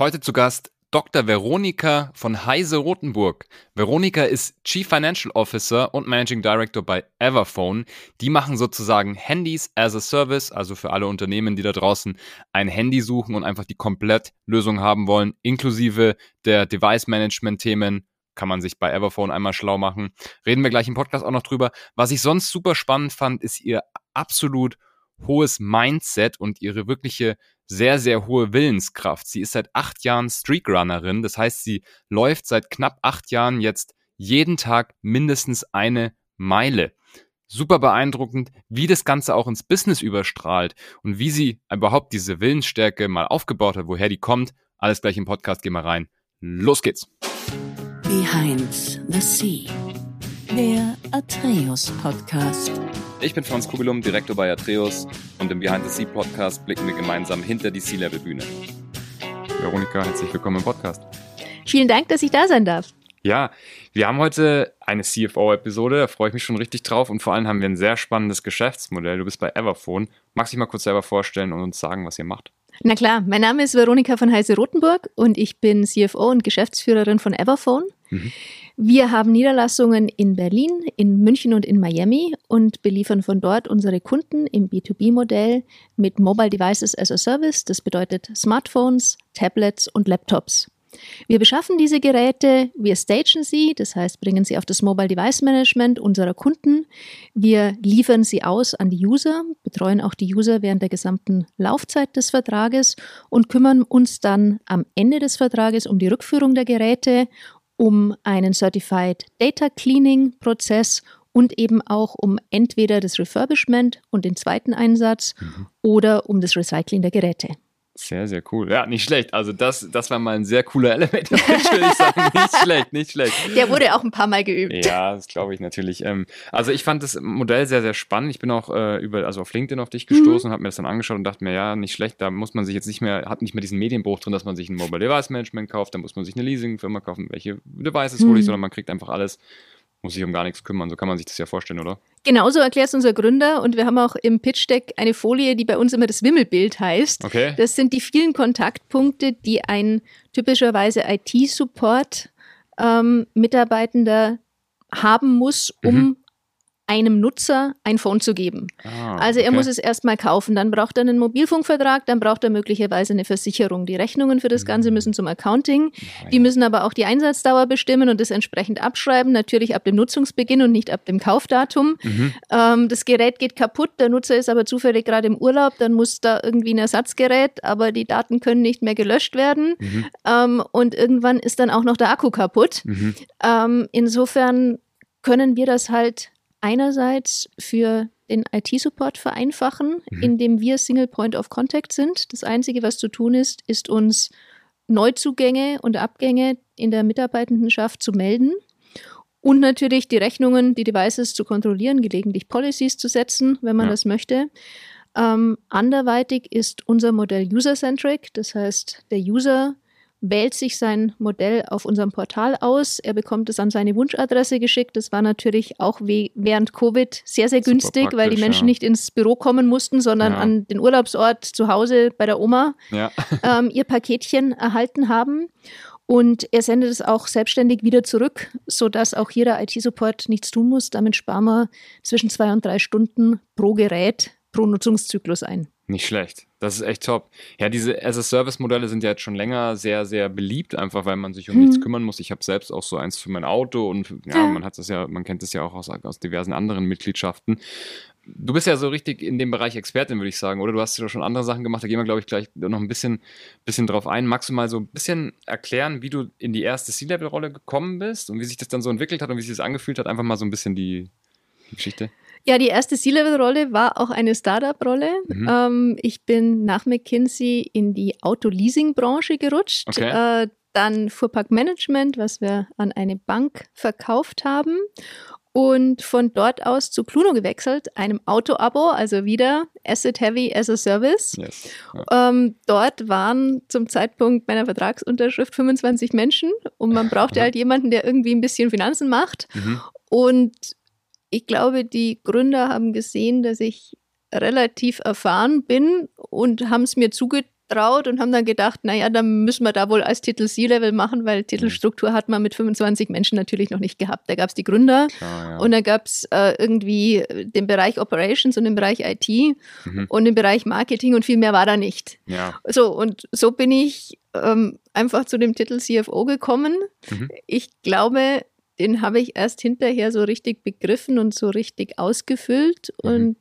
Heute zu Gast Dr. Veronika von Heise Rotenburg. Veronika ist Chief Financial Officer und Managing Director bei Everphone. Die machen sozusagen Handys as a Service, also für alle Unternehmen, die da draußen ein Handy suchen und einfach die Komplettlösung haben wollen, inklusive der Device Management Themen. Kann man sich bei Everphone einmal schlau machen. Reden wir gleich im Podcast auch noch drüber. Was ich sonst super spannend fand, ist ihr absolut hohes Mindset und ihre wirkliche sehr, sehr hohe Willenskraft. Sie ist seit acht Jahren Streakrunnerin. Das heißt, sie läuft seit knapp acht Jahren jetzt jeden Tag mindestens eine Meile. Super beeindruckend, wie das Ganze auch ins Business überstrahlt und wie sie überhaupt diese Willensstärke mal aufgebaut hat, woher die kommt. Alles gleich im Podcast, gehen wir rein. Los geht's. Behind the Sea, der Atreus Podcast. Ich bin Franz Kugelum, Direktor bei Atreus und im Behind the Sea Podcast blicken wir gemeinsam hinter die Sea-Level-Bühne. Veronika, herzlich willkommen im Podcast. Vielen Dank, dass ich da sein darf. Ja, wir haben heute eine CFO-Episode, da freue ich mich schon richtig drauf und vor allem haben wir ein sehr spannendes Geschäftsmodell. Du bist bei Everphone. Magst du dich mal kurz selber vorstellen und uns sagen, was ihr macht? Na klar, mein Name ist Veronika von Heise Rotenburg und ich bin CFO und Geschäftsführerin von Everphone. Mhm. Wir haben Niederlassungen in Berlin, in München und in Miami und beliefern von dort unsere Kunden im B2B-Modell mit Mobile Devices as a Service. Das bedeutet Smartphones, Tablets und Laptops. Wir beschaffen diese Geräte, wir stagen sie, das heißt bringen sie auf das Mobile Device Management unserer Kunden. Wir liefern sie aus an die User, betreuen auch die User während der gesamten Laufzeit des Vertrages und kümmern uns dann am Ende des Vertrages um die Rückführung der Geräte um einen Certified Data Cleaning Prozess und eben auch um entweder das Refurbishment und den zweiten Einsatz mhm. oder um das Recycling der Geräte. Sehr, sehr cool. Ja, nicht schlecht. Also das, das war mal ein sehr cooler Elevator Pitch, würde ich sagen. Nicht schlecht, nicht schlecht. Der wurde auch ein paar Mal geübt. Ja, das glaube ich natürlich. Ähm, also ich fand das Modell sehr, sehr spannend. Ich bin auch äh, über, also auf LinkedIn auf dich gestoßen mhm. und habe mir das dann angeschaut und dachte mir, ja, nicht schlecht. Da muss man sich jetzt nicht mehr, hat nicht mehr diesen Medienbruch drin, dass man sich ein Mobile Device Management kauft, da muss man sich eine Leasingfirma kaufen, welche Devices mhm. hole ich, sondern man kriegt einfach alles muss sich um gar nichts kümmern. So kann man sich das ja vorstellen, oder? Genauso erklärt es unser Gründer und wir haben auch im Pitch Deck eine Folie, die bei uns immer das Wimmelbild heißt. Okay. Das sind die vielen Kontaktpunkte, die ein typischerweise IT-Support ähm, Mitarbeitender haben muss, um mhm einem Nutzer ein Phone zu geben. Ah, also er okay. muss es erstmal kaufen, dann braucht er einen Mobilfunkvertrag, dann braucht er möglicherweise eine Versicherung. Die Rechnungen für das Ganze hm. müssen zum Accounting, die müssen aber auch die Einsatzdauer bestimmen und das entsprechend abschreiben, natürlich ab dem Nutzungsbeginn und nicht ab dem Kaufdatum. Mhm. Ähm, das Gerät geht kaputt, der Nutzer ist aber zufällig gerade im Urlaub, dann muss da irgendwie ein Ersatzgerät, aber die Daten können nicht mehr gelöscht werden mhm. ähm, und irgendwann ist dann auch noch der Akku kaputt. Mhm. Ähm, insofern können wir das halt einerseits für den IT-Support vereinfachen, mhm. indem wir Single Point of Contact sind. Das Einzige, was zu tun ist, ist uns Neuzugänge und Abgänge in der Mitarbeitendenschaft zu melden und natürlich die Rechnungen, die Devices zu kontrollieren, gelegentlich Policies zu setzen, wenn man ja. das möchte. Ähm, anderweitig ist unser Modell user-centric, das heißt, der User wählt sich sein Modell auf unserem Portal aus. Er bekommt es an seine Wunschadresse geschickt. Das war natürlich auch während Covid sehr, sehr günstig, weil die Menschen ja. nicht ins Büro kommen mussten, sondern ja. an den Urlaubsort zu Hause bei der Oma ja. ähm, ihr Paketchen erhalten haben. Und er sendet es auch selbstständig wieder zurück, sodass auch hier der IT-Support nichts tun muss. Damit sparen wir zwischen zwei und drei Stunden pro Gerät pro Nutzungszyklus ein. Nicht schlecht. Das ist echt top. Ja, diese as-a-Service-Modelle sind ja jetzt schon länger sehr, sehr beliebt, einfach weil man sich um mhm. nichts kümmern muss. Ich habe selbst auch so eins für mein Auto und ja, ja, man hat das ja, man kennt das ja auch aus, aus diversen anderen Mitgliedschaften. Du bist ja so richtig in dem Bereich Expertin, würde ich sagen, oder? Du hast ja schon andere Sachen gemacht, da gehen wir, glaube ich, gleich noch ein bisschen, bisschen drauf ein. Magst du mal so ein bisschen erklären, wie du in die erste C-Level-Rolle gekommen bist und wie sich das dann so entwickelt hat und wie sich das angefühlt hat? Einfach mal so ein bisschen die, die Geschichte. Ja, die erste C-Level-Rolle war auch eine Startup-Rolle. Mhm. Ähm, ich bin nach McKinsey in die Auto-Leasing-Branche gerutscht. Okay. Äh, dann Fuhrparkmanagement, was wir an eine Bank verkauft haben. Und von dort aus zu Cluno gewechselt, einem Auto-Abo, also wieder Asset Heavy as a Service. Yes. Ja. Ähm, dort waren zum Zeitpunkt meiner Vertragsunterschrift 25 Menschen und man brauchte halt jemanden, der irgendwie ein bisschen Finanzen macht. Mhm. Und ich glaube, die Gründer haben gesehen, dass ich relativ erfahren bin und haben es mir zugetraut traut und haben dann gedacht, naja, dann müssen wir da wohl als Titel C-Level machen, weil Titelstruktur hat man mit 25 Menschen natürlich noch nicht gehabt. Da gab es die Gründer Klar, ja. und da gab es äh, irgendwie den Bereich Operations und den Bereich IT mhm. und den Bereich Marketing und viel mehr war da nicht. Ja. So, und so bin ich ähm, einfach zu dem Titel CFO gekommen. Mhm. Ich glaube, den habe ich erst hinterher so richtig begriffen und so richtig ausgefüllt mhm. und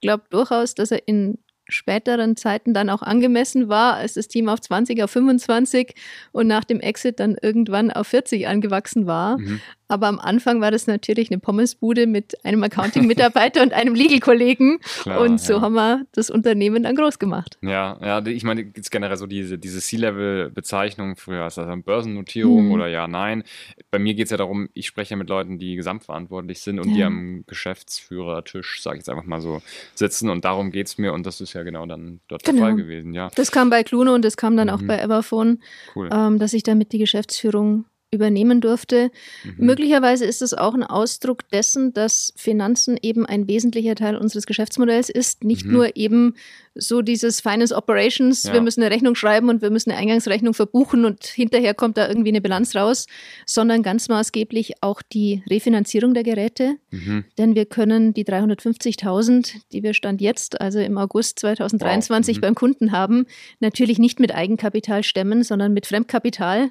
glaube durchaus, dass er in späteren Zeiten dann auch angemessen war, als das Team auf 20, auf 25 und nach dem Exit dann irgendwann auf 40 angewachsen war. Mhm. Aber am Anfang war das natürlich eine Pommesbude mit einem Accounting-Mitarbeiter und einem Legal-Kollegen. Und so ja. haben wir das Unternehmen dann groß gemacht. Ja, ja, ich meine, jetzt generell so diese, diese C-Level-Bezeichnung früher, ist das eine Börsennotierung mhm. oder ja, nein. Bei mir geht es ja darum, ich spreche ja mit Leuten, die gesamtverantwortlich sind und ja. die am Geschäftsführertisch, sage ich jetzt einfach mal so, sitzen. Und darum geht es mir und das ist ja genau dann dort genau. der Fall gewesen, ja. Das kam bei Cluno und das kam dann mhm. auch bei Everphone, cool. ähm, dass ich damit die Geschäftsführung übernehmen durfte. Mhm. Möglicherweise ist es auch ein Ausdruck dessen, dass Finanzen eben ein wesentlicher Teil unseres Geschäftsmodells ist. Nicht mhm. nur eben so dieses Finance Operations, ja. wir müssen eine Rechnung schreiben und wir müssen eine Eingangsrechnung verbuchen und hinterher kommt da irgendwie eine Bilanz raus, sondern ganz maßgeblich auch die Refinanzierung der Geräte. Mhm. Denn wir können die 350.000, die wir Stand jetzt, also im August 2023 wow. Mhm. beim Kunden haben, natürlich nicht mit Eigenkapital stemmen, sondern mit Fremdkapital.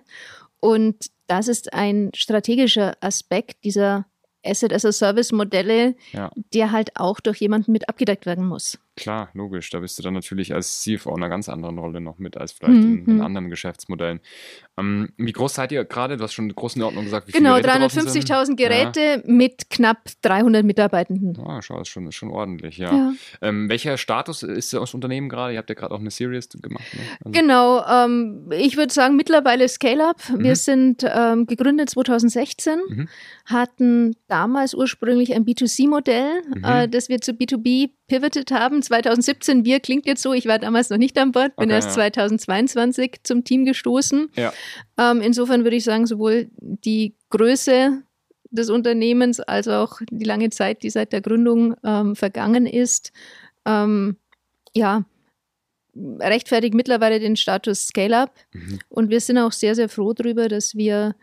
Und das ist ein strategischer Aspekt dieser Asset-as-a-Service-Modelle, ja. der halt auch durch jemanden mit abgedeckt werden muss. Klar, logisch. Da bist du dann natürlich als CFO in einer ganz anderen Rolle noch mit als vielleicht mhm. in, in, anderen Geschäftsmodellen. Ähm, wie groß seid ihr gerade? Du hast schon Größenordnung gesagt. Wie genau, 350.000 Geräte ja. mit knapp 300 Mitarbeitenden. Ah, schau, das ist schon, ist schon ordentlich, ja. ja. Ähm, welcher Status ist das Unternehmen gerade? Ihr habt ja gerade auch eine Series gemacht. Ne? Also genau, ähm, ich würde sagen mittlerweile Scale-Up. Wir mhm. sind ähm, gegründet 2016, mhm. hatten damals ursprünglich ein B2C-Modell, mhm. äh, das wir zu B2B pivoted haben. 2017, wir klingt jetzt so, ich war damals noch nicht an Bord, bin okay, erst ja. 2022 zum Team gestoßen. Ja. Ähm, insofern würde ich sagen, sowohl die Größe des Unternehmens als auch die lange Zeit, die seit der Gründung ähm, vergangen ist, ähm, ja, rechtfertigt mittlerweile den Status Scale-Up. Mhm. Und wir sind auch sehr, sehr froh darüber, dass wir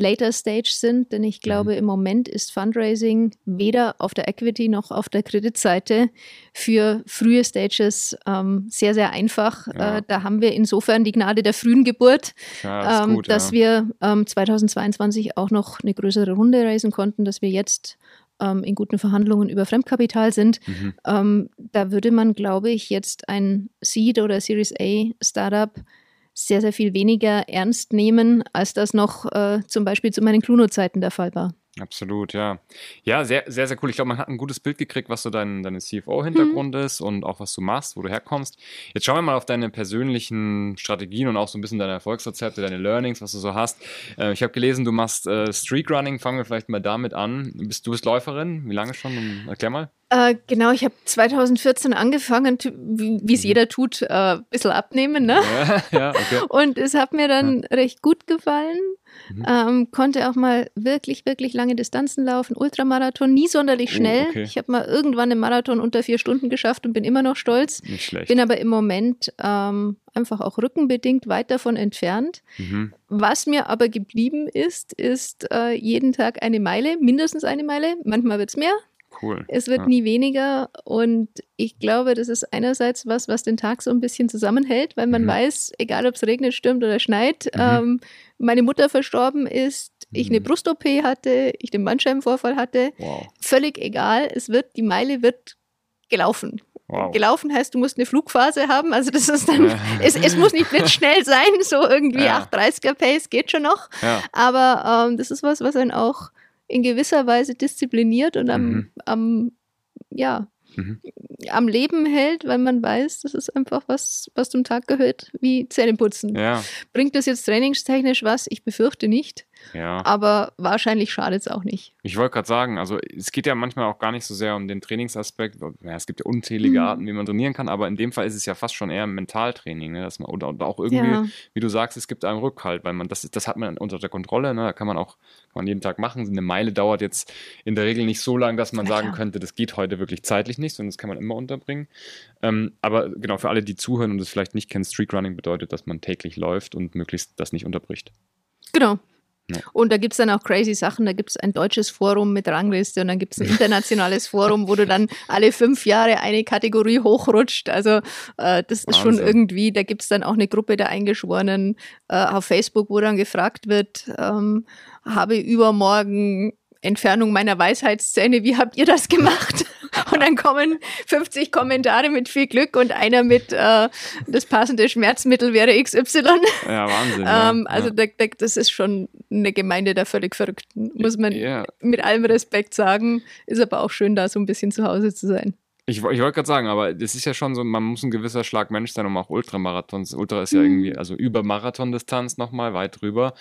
Later Stage sind, denn ich glaube, mhm. im Moment ist Fundraising weder auf der Equity noch auf der Kreditseite für frühe Stages ähm, sehr, sehr einfach. Ja. Äh, da haben wir insofern die Gnade der frühen Geburt, ja, ähm, gut, dass ja. wir ähm, 2022 auch noch eine größere Runde raisen konnten, dass wir jetzt ähm, in guten Verhandlungen über Fremdkapital sind. Mhm. Ähm, da würde man, glaube ich, jetzt ein Seed oder Series A Startup sehr, sehr viel weniger ernst nehmen, als das noch äh, zum Beispiel zu meinen Cluno-Zeiten der Fall war. Absolut, ja. Ja, sehr, sehr, sehr cool. Ich glaube, man hat ein gutes Bild gekriegt, was so dein, deine CFO-Hintergrund mhm. ist und auch was du machst, wo du herkommst. Jetzt schauen wir mal auf deine persönlichen Strategien und auch so ein bisschen deine Erfolgsrezepte, deine Learnings, was du so hast. Äh, ich habe gelesen, du machst äh, Streakrunning. Fangen wir vielleicht mal damit an. Bist, du bist Läuferin? Wie lange schon? Erklär mal. Äh, genau, ich habe 2014 angefangen, wie es mhm. jeder tut, ein äh, bisschen abnehmen. Ne? Ja, ja, okay. Und es hat mir dann ja. recht gut gefallen. Mhm. Ähm, konnte auch mal wirklich, wirklich lange Distanzen laufen. Ultramarathon, nie sonderlich oh, schnell. Oh, okay. Ich habe mal irgendwann einen Marathon unter vier Stunden geschafft und bin immer noch stolz. Nicht schlecht. Bin aber im Moment ähm, einfach auch rückenbedingt weit davon entfernt. Mhm. Was mir aber geblieben ist, ist äh, jeden Tag eine Meile, mindestens eine Meile. Manchmal wird es mehr, Cool. Es wird ja. nie weniger und ich glaube, das ist einerseits was, was den Tag so ein bisschen zusammenhält, weil man mhm. weiß, egal ob es regnet, stürmt oder schneit, mhm. ähm, meine Mutter verstorben ist, mhm. ich eine mhm. Brust-OP hatte, ich den Bandscheibenvorfall hatte, wow. völlig egal, es wird, die Meile wird gelaufen. Wow. Gelaufen heißt, du musst eine Flugphase haben. Also das ist dann, es, es muss nicht blitzschnell sein, so irgendwie ja. 830er Pace geht schon noch. Ja. Aber ähm, das ist was, was einen auch in gewisser Weise diszipliniert und am, mhm. am ja, mhm. am Leben hält, weil man weiß, das ist einfach was, was zum Tag gehört, wie Zähneputzen. Ja. Bringt das jetzt trainingstechnisch was? Ich befürchte nicht. Ja. Aber wahrscheinlich schadet es auch nicht. Ich wollte gerade sagen, also es geht ja manchmal auch gar nicht so sehr um den Trainingsaspekt. Ja, es gibt ja unzählige mhm. Arten, wie man trainieren kann, aber in dem Fall ist es ja fast schon eher ein Mentaltraining, ne? Dass man, oder, oder auch irgendwie, ja. wie du sagst, es gibt einen Rückhalt, weil man das, das hat man unter der Kontrolle, ne? Da kann man auch kann man jeden Tag machen. Eine Meile dauert jetzt in der Regel nicht so lang, dass man sagen könnte, das geht heute wirklich zeitlich nicht, sondern das kann man immer unterbringen. Ähm, aber genau, für alle, die zuhören und es vielleicht nicht kennen, Street Running bedeutet, dass man täglich läuft und möglichst das nicht unterbricht. Genau. Und da gibt es dann auch crazy Sachen. Da gibt es ein deutsches Forum mit Rangliste und dann gibt es ein internationales Forum, wo du dann alle fünf Jahre eine Kategorie hochrutscht. Also äh, das ist schon irgendwie, da gibt es dann auch eine Gruppe der Eingeschworenen äh, auf Facebook, wo dann gefragt wird, ähm, habe übermorgen Entfernung meiner Weisheitszähne, wie habt ihr das gemacht? Und dann kommen 50 Kommentare mit viel Glück und einer mit äh, das passende Schmerzmittel wäre XY. Ja, Wahnsinn. ähm, also ja. Da, da, das ist schon eine Gemeinde der völlig Verrückten, muss man ja. mit allem Respekt sagen. Ist aber auch schön, da so ein bisschen zu Hause zu sein. Ich, ich wollte gerade sagen, aber das ist ja schon so, man muss ein gewisser Schlag Mensch sein, um auch Ultramarathons. Ultra ist ja mhm. irgendwie, also über Marathondistanz nochmal, weit drüber.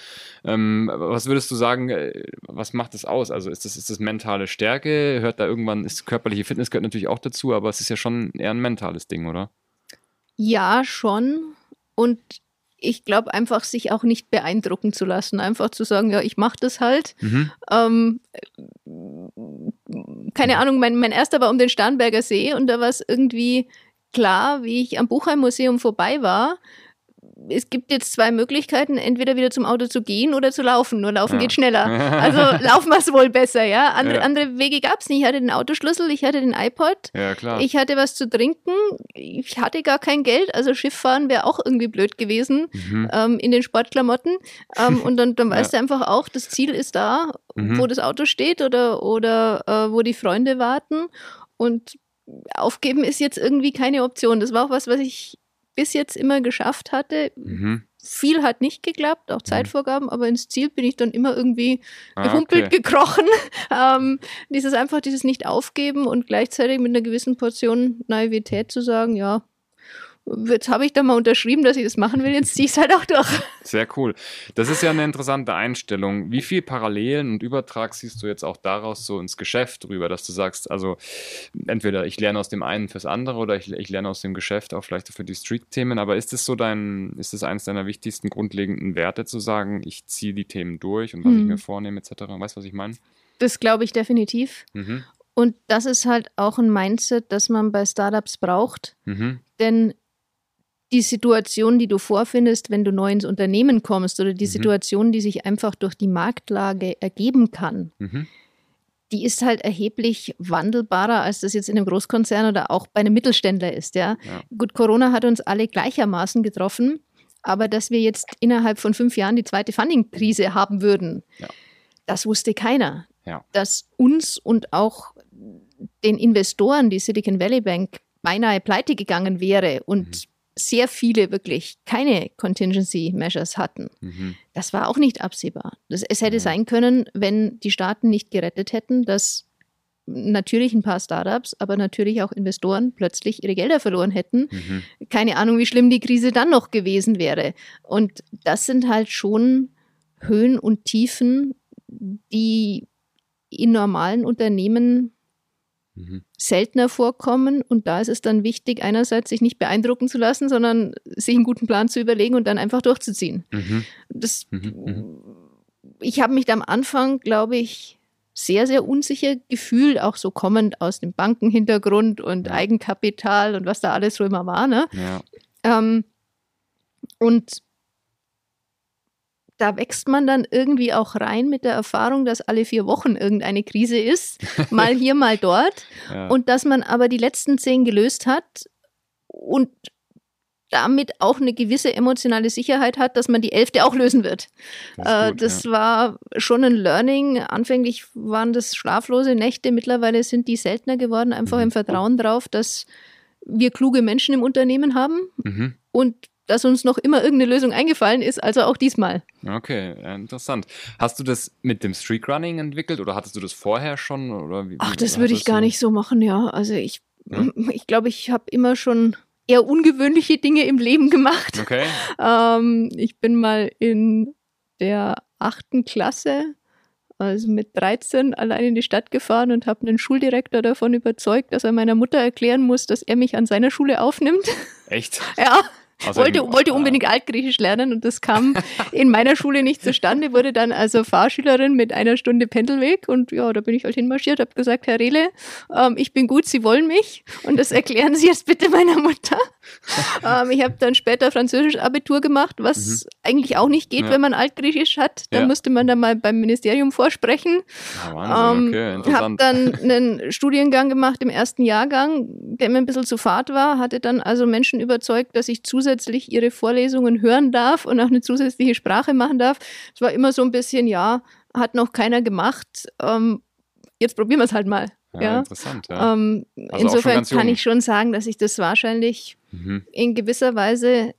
Ähm, was würdest du sagen, äh, was macht das aus? Also ist das, ist das mentale Stärke? Hört da irgendwann, ist körperliche Fitness gehört natürlich auch dazu, aber es ist ja schon eher ein mentales Ding, oder? Ja, schon. Und ich glaube einfach, sich auch nicht beeindrucken zu lassen. Einfach zu sagen, ja, ich mache das halt. Mhm. Ähm, keine Ahnung, mein, mein erster war um den Starnberger See und da war es irgendwie klar, wie ich am Buchheim-Museum vorbei war, es gibt jetzt zwei Möglichkeiten, entweder wieder zum Auto zu gehen oder zu laufen. Nur laufen ja. geht schneller. Also laufen wir es wohl besser, ja. Andere, ja. andere Wege gab es nicht. Ich hatte den Autoschlüssel, ich hatte den iPod, ja, klar. ich hatte was zu trinken, ich hatte gar kein Geld, also Schifffahren wäre auch irgendwie blöd gewesen mhm. ähm, in den Sportklamotten. Ähm, und dann, dann weißt du einfach auch, das Ziel ist da, mhm. wo das Auto steht oder, oder äh, wo die Freunde warten. Und aufgeben ist jetzt irgendwie keine Option. Das war auch was, was ich bis jetzt immer geschafft hatte. Mhm. Viel hat nicht geklappt, auch mhm. Zeitvorgaben, aber ins Ziel bin ich dann immer irgendwie ah, gehumpelt, okay. gekrochen. ähm, dieses einfach, dieses Nicht-Aufgeben und gleichzeitig mit einer gewissen Portion Naivität zu sagen, ja, jetzt habe ich da mal unterschrieben, dass ich das machen will, jetzt ziehe ich es halt auch durch. Sehr cool. Das ist ja eine interessante Einstellung. Wie viel Parallelen und Übertrag siehst du jetzt auch daraus so ins Geschäft drüber, dass du sagst, also entweder ich lerne aus dem einen fürs andere oder ich, ich lerne aus dem Geschäft auch vielleicht für die Street-Themen, aber ist es so dein, ist es eines deiner wichtigsten grundlegenden Werte zu sagen, ich ziehe die Themen durch und was hm. ich mir vornehme etc.? Weißt du, was ich meine? Das glaube ich definitiv. Mhm. Und das ist halt auch ein Mindset, das man bei Startups braucht. Mhm. Denn die Situation, die du vorfindest, wenn du neu ins Unternehmen kommst oder die mhm. Situation, die sich einfach durch die Marktlage ergeben kann, mhm. die ist halt erheblich wandelbarer, als das jetzt in einem Großkonzern oder auch bei einem Mittelständler ist. Ja? ja. Gut, Corona hat uns alle gleichermaßen getroffen, aber dass wir jetzt innerhalb von fünf Jahren die zweite Funding-Krise haben würden, ja. das wusste keiner. Ja. Dass uns und auch den Investoren, die Silicon Valley Bank, beinahe pleite gegangen wäre und mhm sehr viele wirklich keine Contingency Measures hatten. Mhm. Das war auch nicht absehbar. Das, es hätte mhm. sein können, wenn die Staaten nicht gerettet hätten, dass natürlich ein paar Startups, aber natürlich auch Investoren plötzlich ihre Gelder verloren hätten. Mhm. Keine Ahnung, wie schlimm die Krise dann noch gewesen wäre. Und das sind halt schon Höhen und Tiefen, die in normalen Unternehmen mhm. seltener vorkommen. Und da ist es dann wichtig, einerseits sich nicht beeindrucken zu lassen, sondern sich einen guten Plan zu überlegen und dann einfach durchzuziehen. Mhm. Das, mhm. mhm. Ich habe mich am Anfang, glaube ich, sehr, sehr unsicher gefühlt, auch so kommend aus dem Bankenhintergrund und ja. Eigenkapital und was da alles so immer war. Ne? Ja. Ähm, und da wächst man dann irgendwie auch rein mit der Erfahrung, dass alle vier Wochen irgendeine Krise ist, mal hier, mal dort. Ja. Und dass man aber die letzten zehn gelöst hat und damit auch eine gewisse emotionale Sicherheit hat, dass man die elfte auch lösen wird. Das, äh, gut, das ja. war schon ein Learning. Anfänglich waren das schlaflose Nächte, mittlerweile sind die seltener geworden, einfach mhm. im Vertrauen darauf, dass wir kluge Menschen im Unternehmen haben mhm. und dass uns noch immer irgendeine Lösung eingefallen ist, also auch diesmal. Okay, interessant. Hast du das mit dem Streakrunning entwickelt oder hattest du das vorher schon? Oder wie, Ach, das würde ich gar nicht so machen, ja. Also ich ja? ich glaube, ich habe immer schon eher ungewöhnliche Dinge im Leben gemacht. Okay. Ähm, ich bin mal in der achten Klasse, also mit 13, allein in die Stadt gefahren und habe einen Schuldirektor davon überzeugt, dass er meiner Mutter erklären muss, dass er mich an seiner Schule aufnimmt. Echt? ja. Also wollte, wollte unbedingt Altgriechisch lernen und das kam in meiner Schule nicht zustande, wurde dann also Fahrschülerin mit einer Stunde Pendelweg und ja, da bin ich halt hinmarschiert, habe gesagt, Herr Rehle, ähm, ich bin gut, Sie wollen mich und das erklären Sie jetzt bitte meiner Mutter. Ähm, ich habe dann später Französisch Abitur gemacht, was mhm. eigentlich auch nicht geht, ja. wenn man Altgriechisch hat. Da ja. musste man dann mal beim Ministerium vorsprechen. Ja, Wahnsinn, ähm, okay. Habe dann einen Studiengang gemacht im ersten Jahrgang, der mir ein bisschen zu fad war, hatte dann also Menschen überzeugt, dass ich zusätzlich ihre Vorlesungen hören darf und auch eine zusätzliche Sprache machen darf. Es war immer so ein bisschen, ja, hat noch keiner gemacht. Ähm, jetzt probieren wir es halt mal. Ja, ja. interessant. Ja. Ähm, also insofern kann ich schon sagen, dass ich das wahrscheinlich mhm. in gewisser Weise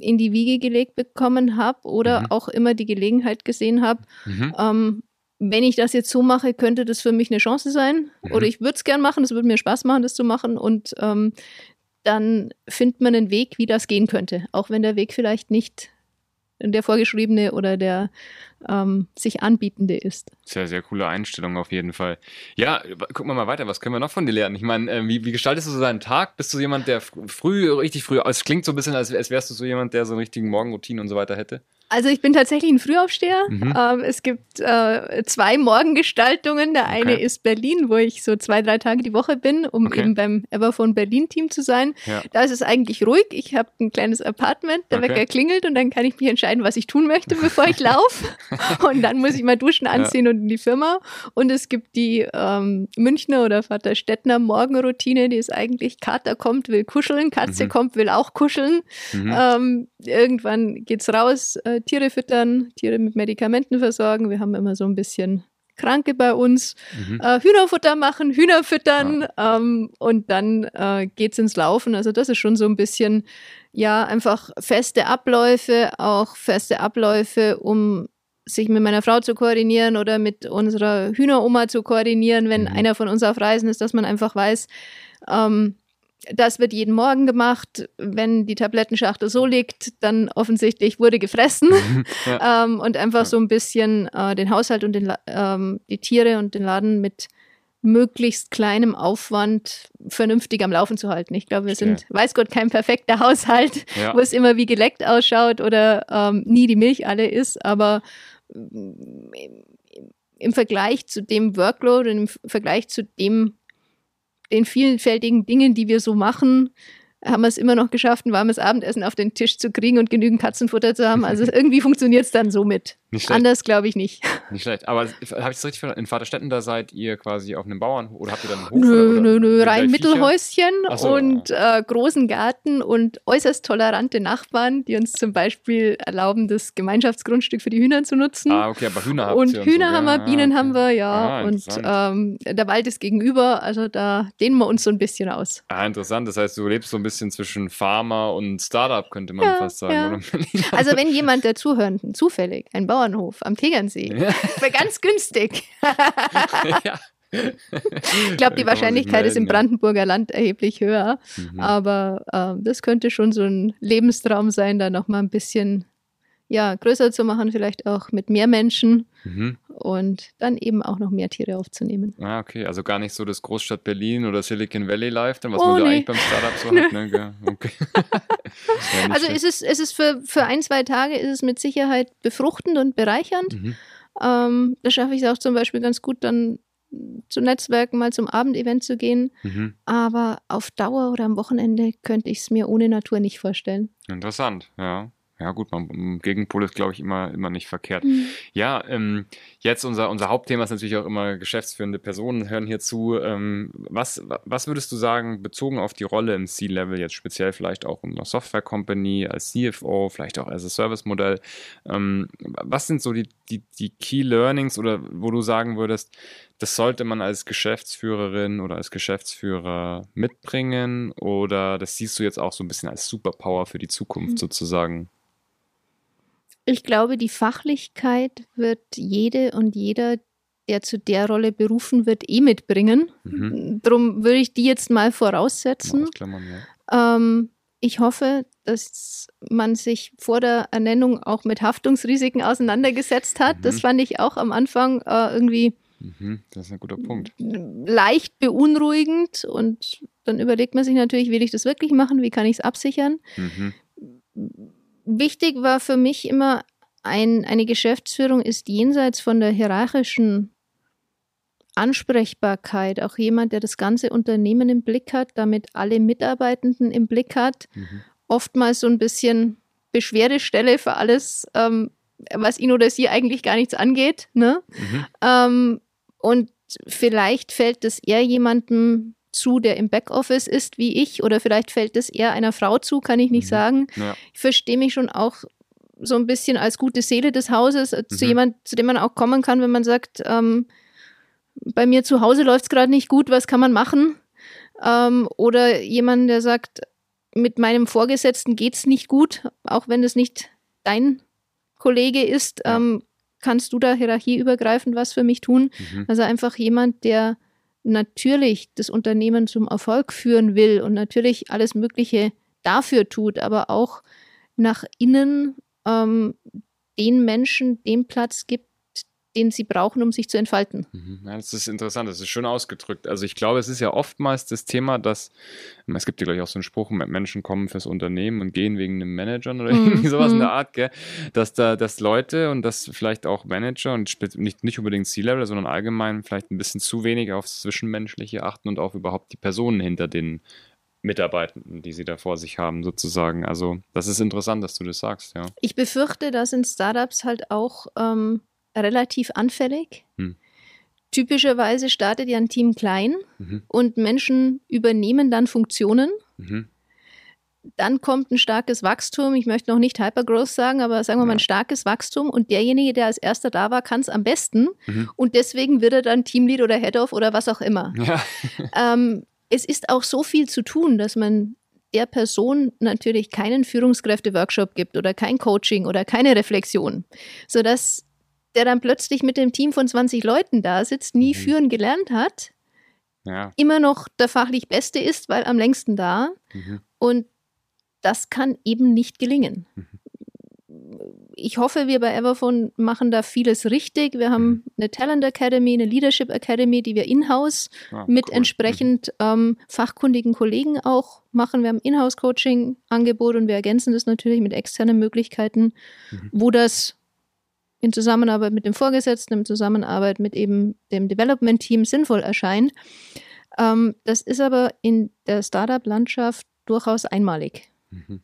in die Wiege gelegt bekommen habe oder mhm. auch immer die Gelegenheit gesehen habe. Mhm. Ähm, wenn ich das jetzt so mache, könnte das für mich eine Chance sein. Mhm. Oder ich würde es gern machen, es würde mir Spaß machen, das zu machen. Und ähm, dann findet man einen Weg, wie das gehen könnte. Auch wenn der Weg vielleicht nicht der vorgeschriebene oder der ähm, sich anbietende ist. Sehr, sehr coole Einstellung auf jeden Fall. Ja, gucken wir mal weiter. Was können wir noch von dir lernen? Ich meine, äh, wie, wie, gestaltest du so deinen Tag? Bist du jemand, der früh, richtig früh, es klingt so ein bisschen, als, als wärst du so jemand, der so einen richtigen Morgenroutine und so weiter hätte? Also ich bin tatsächlich ein Frühaufsteher. Mhm. Ähm, es gibt äh, zwei Morgengestaltungen. Der eine okay. ist Berlin, wo ich so zwei, drei Tage die Woche bin, um okay. eben beim Everphone Berlin Team zu sein. Ja. Da ist es eigentlich ruhig. Ich habe ein kleines Apartment, der okay. Wecker klingelt und dann kann ich mich entscheiden, was ich tun möchte, bevor ich laufe. und dann muss ich mal duschen, anziehen ja. und in die Firma. Und es gibt die ähm, Münchner oder Vater Stettner Morgenroutine, die ist eigentlich Kater kommt, will kuscheln, Katze mhm. kommt, will auch kuscheln. Mhm. Ähm, irgendwann geht's raus. Äh, Tiere füttern, Tiere mit Medikamenten versorgen. Wir haben immer so ein bisschen Kranke bei uns, mhm. äh, Hühnerfutter machen, Hühner füttern ja. ähm, und dann äh, es ins Laufen. Also das ist schon so ein bisschen, ja, einfach feste Abläufe, auch feste Abläufe, um sich mit meiner Frau zu koordinieren oder mit unserer Hühneroma zu koordinieren, wenn mhm. einer von uns auf Reisen ist, dass man einfach weiß, ähm, das wird jeden Morgen gemacht. Wenn die Tablettenschachtel so liegt, dann offensichtlich wurde gefressen. Ja. ähm, und einfach ja. so ein bisschen äh, den Haushalt und den, ähm, die Tiere und den Laden mit möglichst kleinem Aufwand vernünftig am Laufen zu halten. Ich glaube, wir sind, weiß Gott, kein perfekter Haushalt, ja. wo es immer wie geleckt ausschaut oder ähm, nie die Milch alle ist, aber mm, im Vergleich zu dem Workload und im Vergleich zu dem, den vielfältigen Dingen, die wir so machen, haben wir es immer noch geschafft, ein warmes Abendessen auf den Tisch zu kriegen und genügend Katzenfutter zu haben. Also irgendwie funktioniert es dann somit. Nicht schlecht. Anders glaube ich nicht. Nicht schlecht. Aber habe ich es richtig verstanden? In Vaterstetten, da seid ihr quasi auf einem Bauernhof oder habt ihr dann einen Hof? Nö, oder, nö, nö. Rein Mittelhäuschen so, und äh, großen Garten und äußerst tolerante Nachbarn, die uns zum Beispiel erlauben, das Gemeinschaftsgrundstück für die Hühner zu nutzen. Ah, okay, aber Hühner habt Und Hühner so, haben wir, Bienen okay. haben wir, ja. Ah, und ähm, der Wald ist gegenüber, also da dehnen wir uns so ein bisschen aus. Ah, interessant. Das heißt, du lebst so ein bisschen zwischen Farmer und Startup, könnte man ja, fast sagen. Ja. Also wenn jemand, der zuhört, zufällig ein Bauer Bauernhof am Tegernsee. Ja. Für ganz günstig. ja. Ich glaube, die Wahrscheinlichkeit ist im Brandenburger Land erheblich höher. Mhm. Aber äh, das könnte schon so ein Lebenstraum sein, da nochmal ein bisschen ja, größer zu machen, vielleicht auch mit mehr Menschen mhm. und dann eben auch noch mehr Tiere aufzunehmen. Ah, okay, also gar nicht so das Großstadt Berlin oder Silicon Valley Life, was oh, man nee. eigentlich beim Startup so hat. Ne? Okay. ja, also ist es, ist es für, für ein, zwei Tage ist es mit Sicherheit befruchtend und bereichernd. Mhm. Ähm, da schaffe ich es auch zum Beispiel ganz gut, dann zu Netzwerken, mal zum Abendevent zu gehen. Mhm. Aber auf Dauer oder am Wochenende könnte ich es mir ohne Natur nicht vorstellen. Interessant, ja. Ja, gut, man, Gegenpol ist, glaube ich, immer, immer nicht verkehrt. Mhm. Ja, ähm, jetzt unser, unser Hauptthema ist natürlich auch immer geschäftsführende Personen hören hier zu. Ähm, was, was würdest du sagen, bezogen auf die Rolle im C-Level, jetzt speziell vielleicht auch in einer Software-Company, als CFO, vielleicht auch als Service-Modell? Ähm, was sind so die, die, die Key Learnings oder wo du sagen würdest, das sollte man als Geschäftsführerin oder als Geschäftsführer mitbringen oder das siehst du jetzt auch so ein bisschen als Superpower für die Zukunft mhm. sozusagen? Ich glaube, die Fachlichkeit wird jede und jeder, der zu der Rolle berufen wird, eh mitbringen. Mhm. Darum würde ich die jetzt mal voraussetzen. Ja. ähm, ich hoffe, dass man sich vor der Ernennung auch mit Haftungsrisiken auseinandergesetzt hat. Mhm. Das fand ich auch am Anfang äh, irgendwie das ist ein guter Punkt. leicht beunruhigend. Und dann überlegt man sich natürlich, will ich das wirklich machen? Wie kann ich es absichern? Mhm. Wichtig war für mich immer, ein, eine Geschäftsführung ist jenseits von der hierarchischen Ansprechbarkeit, auch jemand, der das ganze Unternehmen im Blick hat, damit alle Mitarbeitenden im Blick hat, mhm. oftmals so ein bisschen Beschwerdestelle für alles, ähm, was ihn oder sie eigentlich gar nichts angeht. Ne? Mhm. Ähm, und vielleicht fällt es eher jemandem zu, der im Backoffice ist wie ich, oder vielleicht fällt es eher einer Frau zu, kann ich nicht mhm. sagen. Ja. Ich verstehe mich schon auch so ein bisschen als gute Seele des Hauses, äh, zu jemand, zu dem man auch kommen kann, wenn man sagt, ähm, bei mir zu Hause läuft es gerade nicht gut, was kann man machen? Ähm, oder jemand, der sagt, mit meinem Vorgesetzten geht es nicht gut, auch wenn es nicht dein Kollege ist, ja. ähm, kannst du da hierarchieübergreifend was für mich tun? Mhm. Also einfach jemand, der natürlich das Unternehmen zum Erfolg führen will und natürlich alles Mögliche dafür tut, aber auch nach innen ähm, den Menschen den Platz gibt, den sie brauchen, um sich zu entfalten. Mhm. Ja, das ist interessant, das ist schön ausgedrückt. Also ich glaube, es ist ja oftmals das Thema, dass, es gibt ja gleich auch so einen Spruch, Menschen kommen fürs Unternehmen und gehen wegen einem Manager oder mhm. irgendwie sowas in der Art, gell? dass da, dass Leute und dass vielleicht auch Manager und nicht, nicht unbedingt C-Level, sondern allgemein vielleicht ein bisschen zu wenig aufs Zwischenmenschliche achten und auch überhaupt die Personen hinter den Mitarbeitenden, die sie da vor sich haben, sozusagen. Also das ist interessant, dass du das sagst, ja. Ich befürchte, dass in Startups halt auch ähm, relativ anfällig. Hm. Typischerweise startet ja ein Team klein mhm. und Menschen übernehmen dann Funktionen. Mhm. Dann kommt ein starkes Wachstum. Ich möchte noch nicht Hypergrowth sagen, aber sagen wir ja. mal ein starkes Wachstum. Und derjenige, der als erster da war, kann es am besten. Mhm. Und deswegen wird er dann Teamlead oder Head-Off oder was auch immer. Ja. ähm, es ist auch so viel zu tun, dass man der Person natürlich keinen Führungskräfte-Workshop gibt oder kein Coaching oder keine Reflexion, sodass der dann plötzlich mit dem Team von 20 Leuten da sitzt, nie mhm. führen gelernt hat, ja. immer noch der fachlich Beste ist, weil am längsten da. Mhm. Und das kann eben nicht gelingen. Mhm. Ich hoffe, wir bei Everphone machen da vieles richtig. Wir haben mhm. eine Talent Academy, eine Leadership Academy, die wir in-house ah, mit cool. entsprechend mhm. ähm, fachkundigen Kollegen auch machen. Wir haben Inhouse-Coaching-Angebot und wir ergänzen das natürlich mit externen Möglichkeiten, mhm. wo das in Zusammenarbeit mit dem Vorgesetzten, in Zusammenarbeit mit eben dem Development-Team sinnvoll erscheint. Ähm, das ist aber in der Startup-Landschaft durchaus einmalig. Mhm.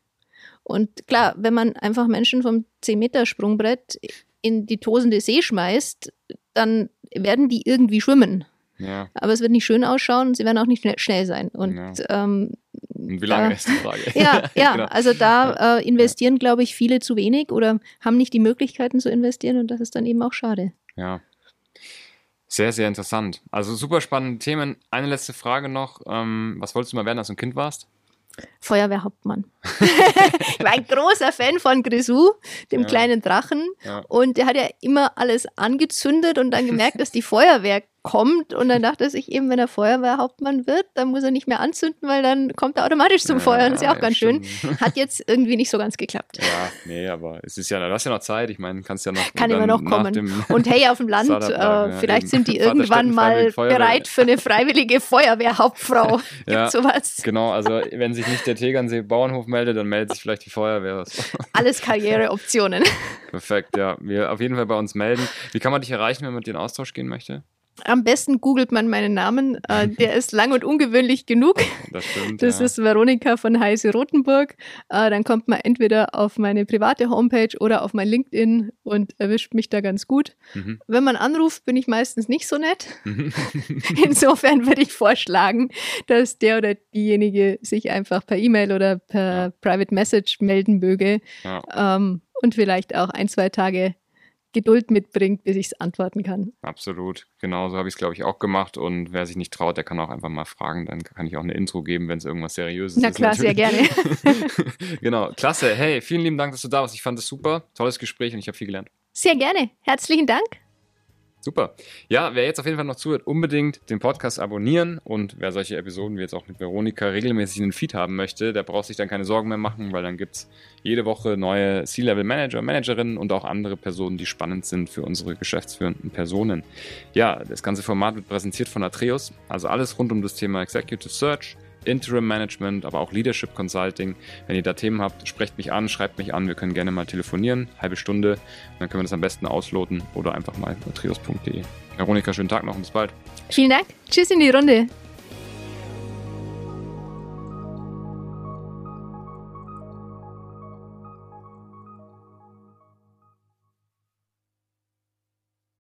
Und klar, wenn man einfach Menschen vom 10-Meter-Sprungbrett in die tosende See schmeißt, dann werden die irgendwie schwimmen. Ja. Aber es wird nicht schön ausschauen und sie werden auch nicht schnell sein. Und, ja. ähm, und wie lange da, ist die Frage? Ja, ja genau. also da äh, investieren, glaube ich, viele zu wenig oder haben nicht die Möglichkeiten zu investieren und das ist dann eben auch schade. Ja. Sehr, sehr interessant. Also super spannende Themen. Eine letzte Frage noch. Ähm, was wolltest du mal werden, als du ein Kind warst? Feuerwehrhauptmann. ich war ein großer Fan von Grisou, dem ja. kleinen Drachen. Ja. Und der hat ja immer alles angezündet und dann gemerkt, dass die Feuerwehr kommt und dann dachte sich eben, wenn er Feuerwehrhauptmann wird, dann muss er nicht mehr anzünden, weil dann kommt er automatisch zum ja, Feuer. Das ist ja auch ja, ganz schön. Hat jetzt irgendwie nicht so ganz geklappt. Ja, nee, aber es ist ja, du hast ja noch Zeit. Ich meine, kannst ja noch. Kann immer noch kommen. Und hey, auf dem Land, äh, ja, vielleicht eben. sind die irgendwann mal bereit für eine freiwillige Feuerwehrhauptfrau. ja, sowas. Genau, also wenn sich nicht der Tegernsee Bauernhof meldet, dann meldet sich vielleicht die Feuerwehr. Alles Karriereoptionen. Perfekt, ja. Wir auf jeden Fall bei uns melden. Wie kann man dich erreichen, wenn man in Austausch gehen möchte? Am besten googelt man meinen Namen. Äh, der ist lang und ungewöhnlich genug. Das stimmt. Das ja. ist Veronika von Heise Rotenburg. Äh, dann kommt man entweder auf meine private Homepage oder auf mein LinkedIn und erwischt mich da ganz gut. Mhm. Wenn man anruft, bin ich meistens nicht so nett. Mhm. Insofern würde ich vorschlagen, dass der oder diejenige sich einfach per E-Mail oder per ja. Private Message melden möge. Ja. Ähm, und vielleicht auch ein, zwei Tage Geduld mitbringt, bis ich es antworten kann. Absolut. Genau so habe ich es, glaube ich, auch gemacht. Und wer sich nicht traut, der kann auch einfach mal fragen. Dann kann ich auch eine Intro geben, wenn es irgendwas Seriöses Na ist. Na klar, sehr gerne. genau. Klasse. Hey, vielen lieben Dank, dass du da warst. Ich fand es super. Tolles Gespräch und ich habe viel gelernt. Sehr gerne. Herzlichen Dank. Super. Ja, wer jetzt auf jeden Fall noch zuhört, unbedingt den Podcast abonnieren und wer solche Episoden wie jetzt auch mit Veronika regelmäßig in den Feed haben möchte, der braucht sich dann keine Sorgen mehr machen, weil dann gibt es jede Woche neue C-Level-Manager, Managerinnen und auch andere Personen, die spannend sind für unsere geschäftsführenden Personen. Ja, das ganze Format wird präsentiert von Atreus, also alles rund um das Thema Executive Search, Interim Management, aber auch Leadership Consulting. Wenn ihr da Themen habt, sprecht mich an, schreibt mich an. Wir können gerne mal telefonieren, halbe Stunde. Dann können wir das am besten ausloten oder einfach mal trios.de. Veronika, schönen Tag noch und bis bald. Vielen Dank. Tschüss in die Runde.